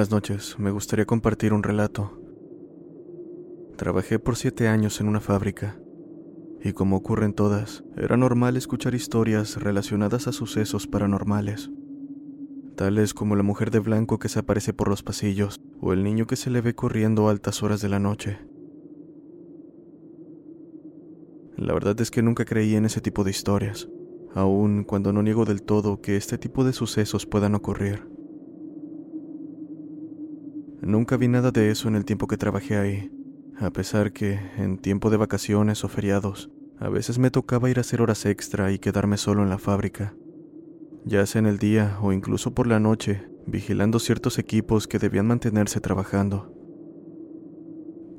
Buenas noches, me gustaría compartir un relato. Trabajé por siete años en una fábrica, y como ocurre en todas, era normal escuchar historias relacionadas a sucesos paranormales, tales como la mujer de blanco que se aparece por los pasillos o el niño que se le ve corriendo a altas horas de la noche. La verdad es que nunca creí en ese tipo de historias, aun cuando no niego del todo que este tipo de sucesos puedan ocurrir. Nunca vi nada de eso en el tiempo que trabajé ahí, a pesar que, en tiempo de vacaciones o feriados, a veces me tocaba ir a hacer horas extra y quedarme solo en la fábrica, ya sea en el día o incluso por la noche, vigilando ciertos equipos que debían mantenerse trabajando.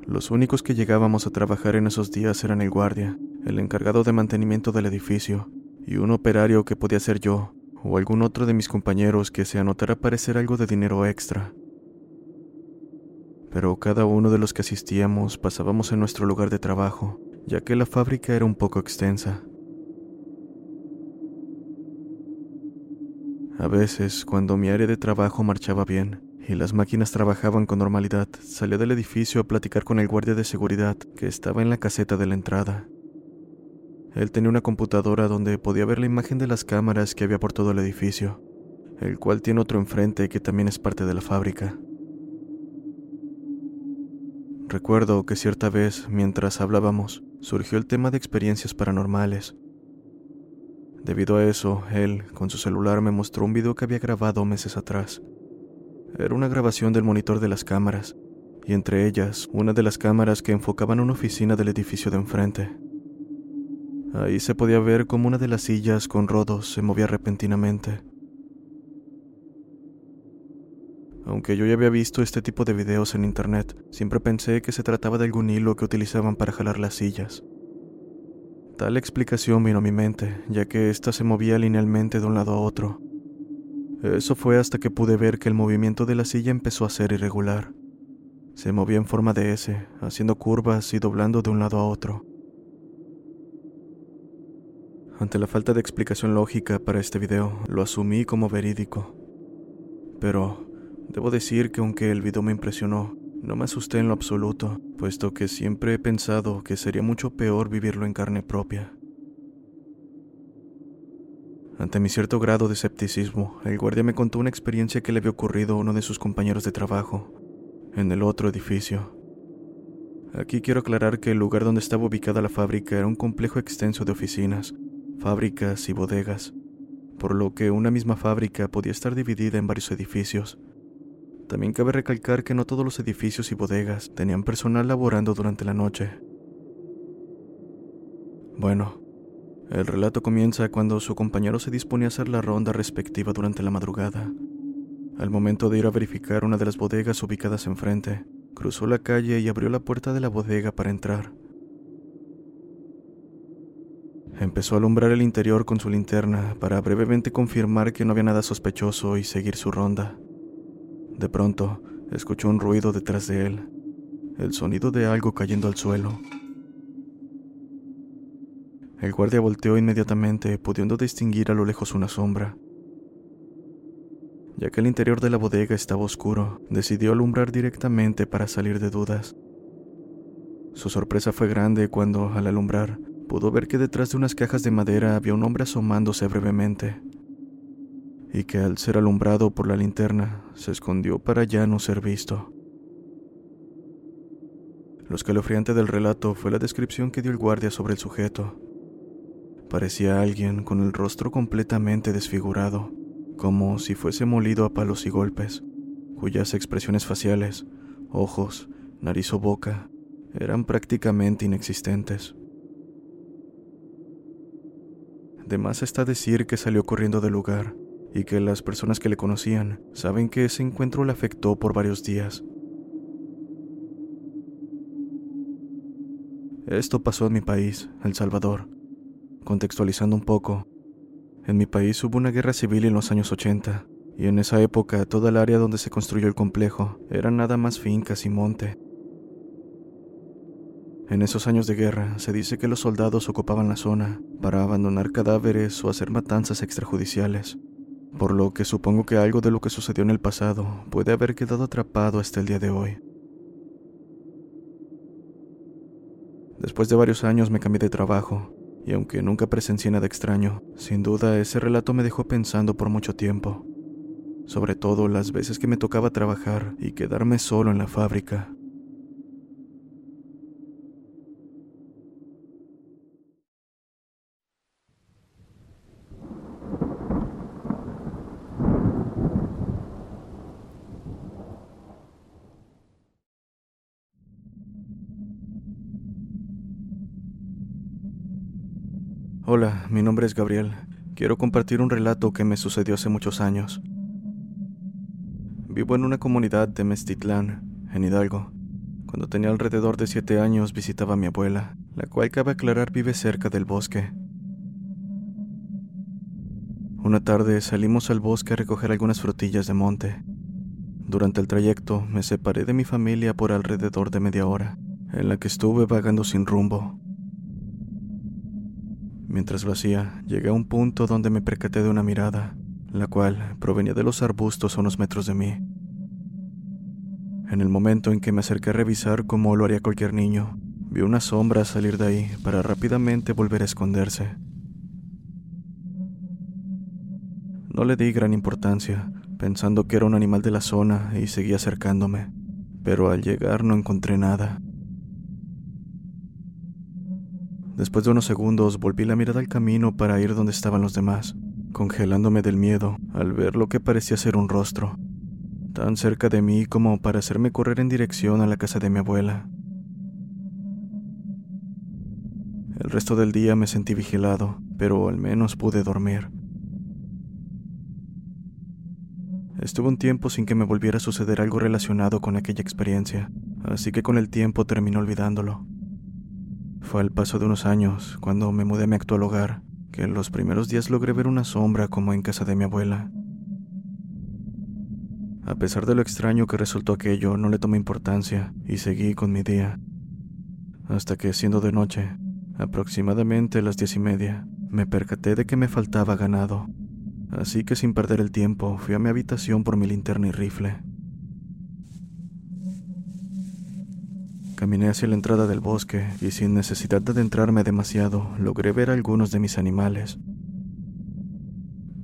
Los únicos que llegábamos a trabajar en esos días eran el guardia, el encargado de mantenimiento del edificio, y un operario que podía ser yo, o algún otro de mis compañeros que se anotara parecer algo de dinero extra pero cada uno de los que asistíamos pasábamos en nuestro lugar de trabajo, ya que la fábrica era un poco extensa. A veces, cuando mi área de trabajo marchaba bien y las máquinas trabajaban con normalidad, salía del edificio a platicar con el guardia de seguridad que estaba en la caseta de la entrada. Él tenía una computadora donde podía ver la imagen de las cámaras que había por todo el edificio, el cual tiene otro enfrente que también es parte de la fábrica. Recuerdo que cierta vez, mientras hablábamos, surgió el tema de experiencias paranormales. Debido a eso, él, con su celular, me mostró un video que había grabado meses atrás. Era una grabación del monitor de las cámaras, y entre ellas, una de las cámaras que enfocaban una oficina del edificio de enfrente. Ahí se podía ver cómo una de las sillas con rodos se movía repentinamente. Aunque yo ya había visto este tipo de videos en internet, siempre pensé que se trataba de algún hilo que utilizaban para jalar las sillas. Tal explicación vino a mi mente, ya que ésta se movía linealmente de un lado a otro. Eso fue hasta que pude ver que el movimiento de la silla empezó a ser irregular. Se movía en forma de S, haciendo curvas y doblando de un lado a otro. Ante la falta de explicación lógica para este video, lo asumí como verídico. Pero Debo decir que aunque el video me impresionó, No me asusté en lo absoluto, puesto que siempre he pensado que sería mucho peor vivirlo en carne propia. Ante mi cierto grado de escepticismo, el guardia me contó una experiencia que le había ocurrido a uno de sus compañeros de trabajo, en el otro edificio. Aquí quiero aclarar que el lugar donde estaba ubicada la fábrica era un complejo extenso de oficinas, fábricas y bodegas, por lo que una misma fábrica podía estar dividida en varios edificios. También cabe recalcar que no todos los edificios y bodegas tenían personal laborando durante la noche. Bueno, el relato comienza cuando su compañero se disponía a hacer la ronda respectiva durante la madrugada. Al momento de ir a verificar una de las bodegas ubicadas enfrente, cruzó la calle y abrió la puerta de la bodega para entrar. Empezó a alumbrar el interior con su linterna para brevemente confirmar que no había nada sospechoso y seguir su ronda. De pronto, escuchó un ruido detrás de él, el sonido de algo cayendo al suelo. El guardia volteó inmediatamente, pudiendo distinguir a lo lejos una sombra. Ya que el interior de la bodega estaba oscuro, decidió alumbrar directamente para salir de dudas. Su sorpresa fue grande cuando, al alumbrar, pudo ver que detrás de unas cajas de madera había un hombre asomándose brevemente, y que al ser alumbrado por la linterna, se escondió para ya no ser visto. Lo escalofriante del relato fue la descripción que dio el guardia sobre el sujeto. Parecía alguien con el rostro completamente desfigurado, como si fuese molido a palos y golpes, cuyas expresiones faciales, ojos, nariz o boca eran prácticamente inexistentes. De más está decir que salió corriendo del lugar y que las personas que le conocían saben que ese encuentro le afectó por varios días. Esto pasó en mi país, El Salvador, Contextualizando un poco, en mi país hubo una guerra civil en los años 80, y en esa época toda el área donde se construyó el complejo eran nada más fincas y monte. En esos años de guerra se dice que los soldados ocupaban la zona para abandonar cadáveres o hacer matanzas extrajudiciales, por lo que supongo que algo de lo que sucedió en el pasado puede haber quedado atrapado hasta el día de hoy. Después de varios años me cambié de trabajo y aunque nunca presencié nada extraño, sin duda ese relato me dejó pensando por mucho tiempo, sobre todo las veces que me tocaba trabajar y quedarme solo en la fábrica. Mi nombre es Gabriel. Quiero compartir un relato que me sucedió hace muchos años. Vivo en una comunidad de Mestitlán, en Hidalgo. Cuando tenía alrededor de siete años visitaba a mi abuela, la cual cabe aclarar vive cerca del bosque. Una tarde salimos al bosque a recoger algunas frutillas de monte. Durante el trayecto me separé de mi familia por alrededor de media hora, en la que estuve vagando sin rumbo. Mientras lo hacía, llegué a un punto donde me percaté de una mirada, la cual provenía de los arbustos a unos metros de mí. En el momento en que me acerqué a revisar como lo haría cualquier niño, vi una sombra salir de ahí para rápidamente volver a esconderse. No le di gran importancia, pensando que era un animal de la zona y seguí acercándome, pero al llegar no encontré nada. Después de unos segundos volví la mirada al camino para ir donde estaban los demás, congelándome del miedo al ver lo que parecía ser un rostro, tan cerca de mí como para hacerme correr en dirección a la casa de mi abuela. El resto del día me sentí vigilado, pero al menos pude dormir. Estuve un tiempo sin que me volviera a suceder algo relacionado con aquella experiencia, así que con el tiempo terminé olvidándolo. Fue al paso de unos años, cuando me mudé a mi actual hogar, que en los primeros días logré ver una sombra como en casa de mi abuela. A pesar de lo extraño que resultó aquello, no le tomé importancia y seguí con mi día. Hasta que, siendo de noche, aproximadamente las diez y media, me percaté de que me faltaba ganado. Así que sin perder el tiempo, fui a mi habitación por mi linterna y rifle. Caminé hacia la entrada del bosque y sin necesidad de adentrarme demasiado, logré ver algunos de mis animales.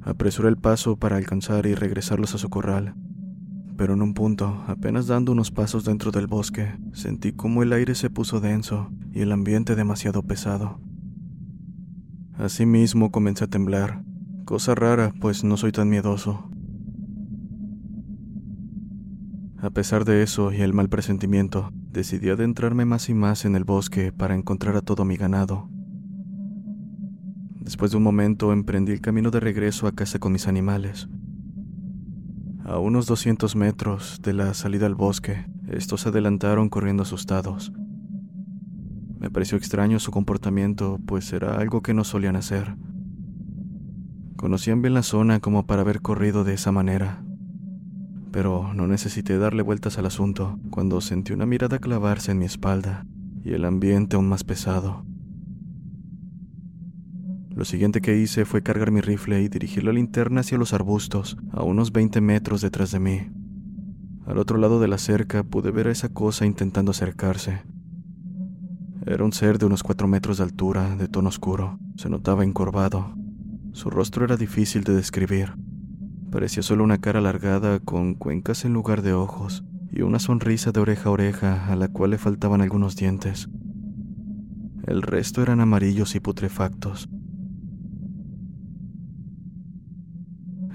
Apresuré el paso para alcanzar y regresarlos a su corral, pero en un punto, apenas dando unos pasos dentro del bosque, sentí como el aire se puso denso y el ambiente demasiado pesado. Asimismo comencé a temblar, cosa rara pues no soy tan miedoso. A pesar de eso y el mal presentimiento, decidí adentrarme más y más en el bosque para encontrar a todo mi ganado. Después de un momento emprendí el camino de regreso a casa con mis animales. A unos 200 metros de la salida al bosque, estos se adelantaron corriendo asustados. Me pareció extraño su comportamiento, pues era algo que no solían hacer. Conocían bien la zona como para haber corrido de esa manera, pero no necesité darle vueltas al asunto cuando sentí una mirada clavarse en mi espalda y el ambiente aún más pesado. Lo siguiente que hice fue cargar mi rifle y dirigir la linterna hacia los arbustos, a unos 20 metros detrás de mí. Al otro lado de la cerca pude ver a esa cosa intentando acercarse. Era un ser de unos 4 metros de altura, de tono oscuro. Se notaba encorvado. Su rostro era difícil de describir. Parecía solo una cara alargada con cuencas en lugar de ojos y una sonrisa de oreja a oreja a la cual le faltaban algunos dientes. El resto eran amarillos y putrefactos.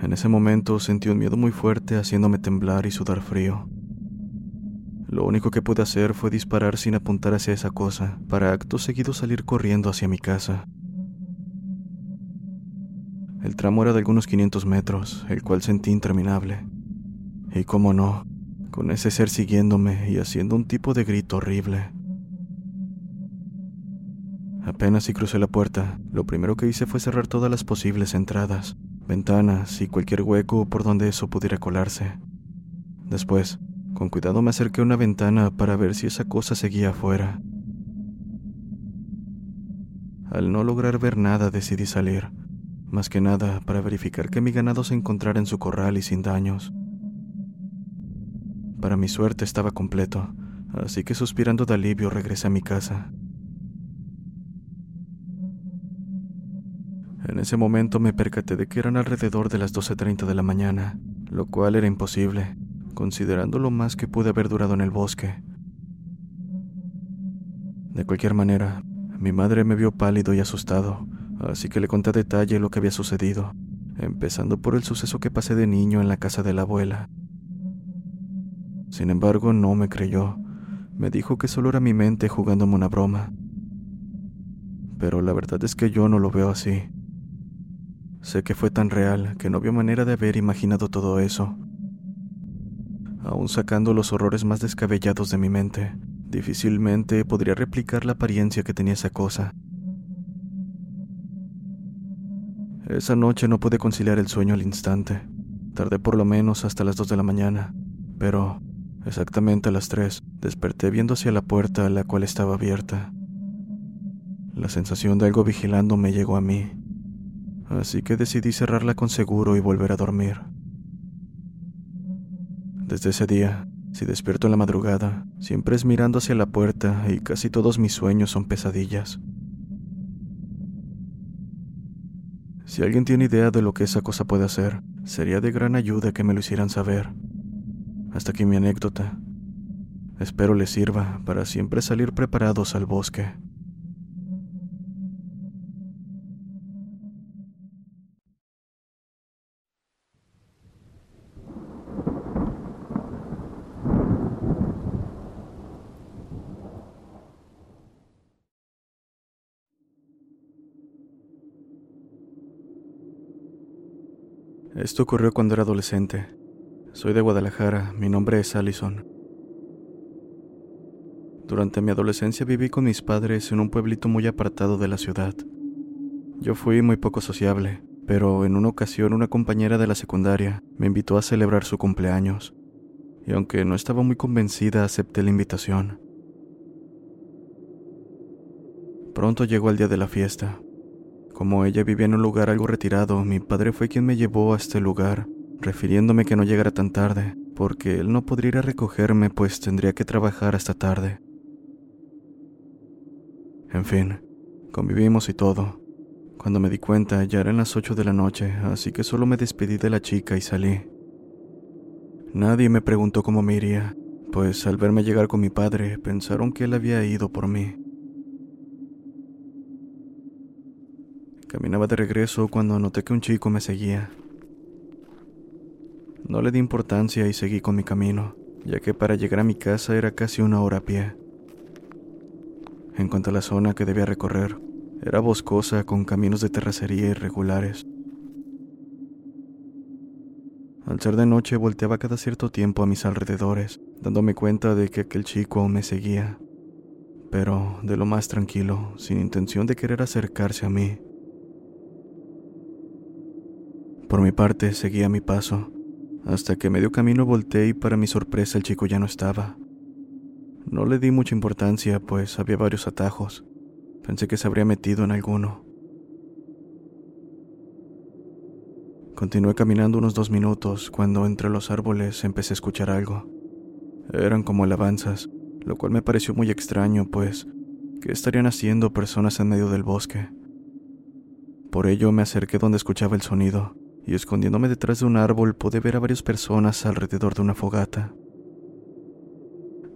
En ese momento sentí un miedo muy fuerte haciéndome temblar y sudar frío. Lo único que pude hacer fue disparar sin apuntar hacia esa cosa, para acto seguido salir corriendo hacia mi casa. El tramo era de algunos 500 metros, el cual sentí interminable. Y cómo no, con ese ser siguiéndome y haciendo un tipo de grito horrible. Apenas si crucé la puerta, lo primero que hice fue cerrar todas las posibles entradas, ventanas y cualquier hueco por donde eso pudiera colarse. Después, con cuidado me acerqué a una ventana para ver si esa cosa seguía afuera. Al no lograr ver nada decidí salir, más que nada para verificar que mi ganado se encontrara en su corral y sin daños. Para mi suerte estaba completo, así que suspirando de alivio regresé a mi casa. En ese momento me percaté de que eran alrededor de las 12.30 de la mañana, lo cual era imposible, considerando lo más que pude haber durado en el bosque. De cualquier manera, mi madre me vio pálido y asustado, así que le conté a detalle lo que había sucedido, empezando por el suceso que pasé de niño en la casa de la abuela. Sin embargo, no me creyó. Me dijo que solo era mi mente jugándome una broma. Pero la verdad es que yo no lo veo así. Sé que fue tan real que no había manera de haber imaginado todo eso. Aún sacando los horrores más descabellados de mi mente, difícilmente podría replicar la apariencia que tenía esa cosa. Esa noche no pude conciliar el sueño al instante. Tardé por lo menos hasta las dos de la mañana, pero exactamente a las tres desperté viendo hacia la puerta, la cual estaba abierta. La sensación de algo vigilando me llegó a mí así que decidí cerrarla con seguro y volver a dormir. Desde ese día, si despierto en la madrugada, siempre es mirando hacia la puerta y casi todos mis sueños son pesadillas. Si alguien tiene idea de lo que esa cosa puede hacer, sería de gran ayuda que me lo hicieran saber. Hasta aquí mi anécdota. Espero les sirva para siempre salir preparados al bosque. Esto ocurrió cuando era adolescente. Soy de Guadalajara, mi nombre es Allison. Durante mi adolescencia viví con mis padres en un pueblito muy apartado de la ciudad. Yo fui muy poco sociable, pero en una ocasión una compañera de la secundaria me invitó a celebrar su cumpleaños, y aunque no estaba muy convencida acepté la invitación. Pronto llegó el día de la fiesta, como ella vivía en un lugar algo retirado, mi padre fue quien me llevó a este lugar, refiriéndome que no llegara tan tarde, porque él no podría ir a recogerme pues tendría que trabajar hasta tarde. En fin, convivimos y todo. Cuando me di cuenta ya eran las 8 de la noche, así que solo me despedí de la chica y salí. Nadie me preguntó cómo me iría, pues al verme llegar con mi padre pensaron que él había ido por mí. Caminaba de regreso cuando noté que un chico me seguía. No le di importancia y seguí con mi camino, ya que para llegar a mi casa era casi una hora a pie. En cuanto a la zona que debía recorrer, era boscosa con caminos de terracería irregulares. Al ser de noche volteaba cada cierto tiempo a mis alrededores, dándome cuenta de que aquel chico aún me seguía, pero de lo más tranquilo, sin intención de querer acercarse a mí. Por mi parte, seguía mi paso, hasta que medio camino volteé y para mi sorpresa el chico ya no estaba. No le di mucha importancia, pues había varios atajos. Pensé que se habría metido en alguno. Continué caminando unos dos minutos cuando entre los árboles empecé a escuchar algo. Eran como alabanzas, lo cual me pareció muy extraño, pues, ¿qué estarían haciendo personas en medio del bosque? Por ello me acerqué donde escuchaba el sonido y escondiéndome detrás de un árbol pude ver a varias personas alrededor de una fogata.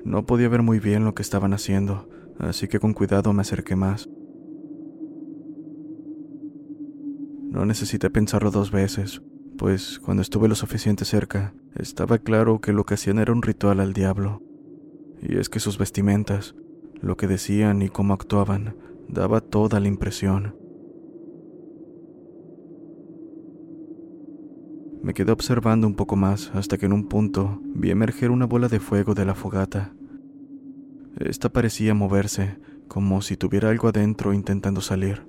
No podía ver muy bien lo que estaban haciendo, así que con cuidado me acerqué más. No necesité pensarlo dos veces, pues cuando estuve lo suficiente cerca, estaba claro que lo que hacían era un ritual al diablo. Y es que sus vestimentas, lo que decían y cómo actuaban, daba toda la impresión. Me quedé observando un poco más hasta que en un punto vi emerger una bola de fuego de la fogata. Esta parecía moverse, como si tuviera algo adentro intentando salir.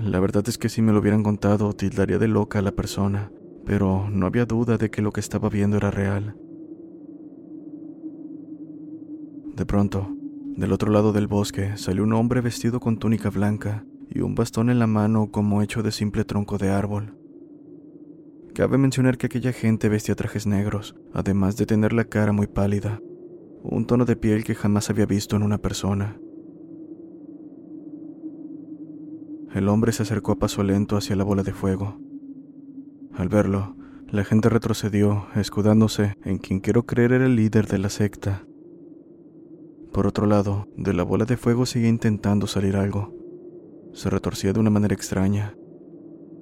La verdad es que si me lo hubieran contado, tildaría de loca a la persona, pero no había duda de que lo que estaba viendo era real. De pronto, del otro lado del bosque salió un hombre vestido con túnica blanca y un bastón en la mano como hecho de simple tronco de árbol. Cabe mencionar que aquella gente vestía trajes negros, además de tener la cara muy pálida, un tono de piel que jamás había visto en una persona. El hombre se acercó a paso lento hacia la bola de fuego. Al verlo, la gente retrocedió, escudándose en quien quiero creer era el líder de la secta. Por otro lado, de la bola de fuego seguía intentando salir algo. Se retorcía de una manera extraña.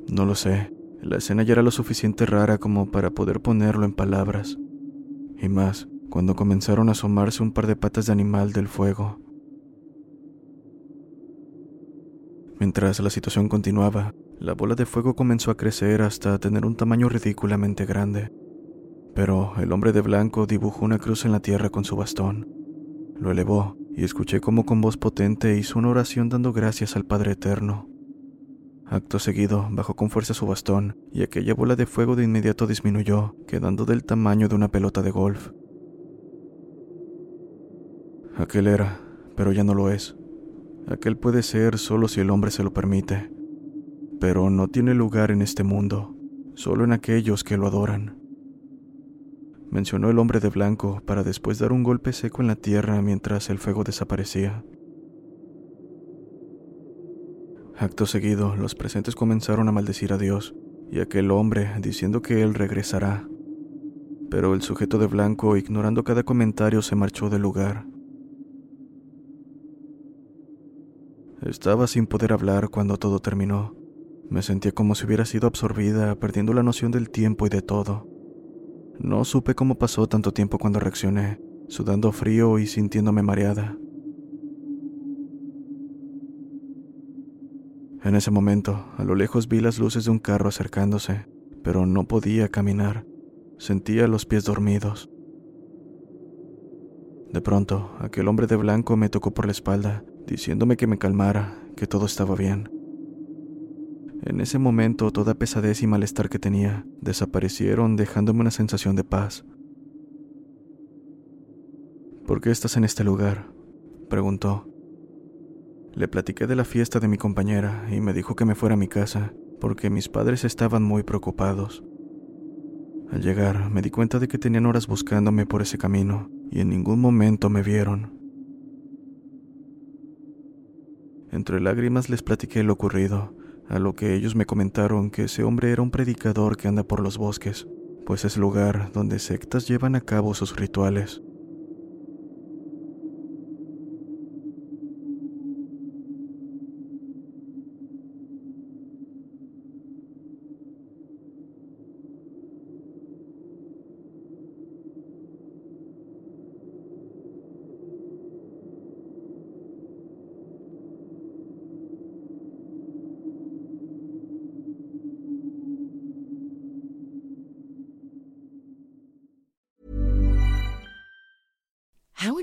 No lo sé, la escena ya era lo suficiente rara como para poder ponerlo en palabras. Y más, cuando comenzaron a asomarse un par de patas de animal del fuego. Mientras la situación continuaba, la bola de fuego comenzó a crecer hasta tener un tamaño ridículamente grande. Pero el hombre de blanco dibujó una cruz en la tierra con su bastón. Lo elevó y escuché cómo con voz potente hizo una oración dando gracias al Padre Eterno. Acto seguido, bajó con fuerza su bastón, y aquella bola de fuego de inmediato disminuyó, quedando del tamaño de una pelota de golf. Aquel era, pero ya no lo es. Aquel puede ser solo si el hombre se lo permite, pero no tiene lugar en este mundo, solo en aquellos que lo adoran. Mencionó el hombre de blanco para después dar un golpe seco en la tierra mientras el fuego desaparecía. Acto seguido, los presentes comenzaron a maldecir a Dios y aquel hombre diciendo que él regresará. Pero el sujeto de blanco, ignorando cada comentario, se marchó del lugar. Estaba sin poder hablar cuando todo terminó. Me sentía como si hubiera sido absorbida, perdiendo la noción del tiempo y de todo. No supe cómo pasó tanto tiempo cuando reaccioné, sudando frío y sintiéndome mareada. En ese momento, a lo lejos vi las luces de un carro acercándose, pero no podía caminar. Sentía los pies dormidos. De pronto, aquel hombre de blanco me tocó por la espalda, diciéndome que me calmara, que todo estaba bien. En ese momento toda pesadez y malestar que tenía desaparecieron dejándome una sensación de paz. ¿Por qué estás en este lugar? preguntó. Le platiqué de la fiesta de mi compañera y me dijo que me fuera a mi casa porque mis padres estaban muy preocupados. Al llegar me di cuenta de que tenían horas buscándome por ese camino y en ningún momento me vieron. Entre lágrimas les platiqué lo ocurrido, a lo que ellos me comentaron que ese hombre era un predicador que anda por los bosques, pues es lugar donde sectas llevan a cabo sus rituales.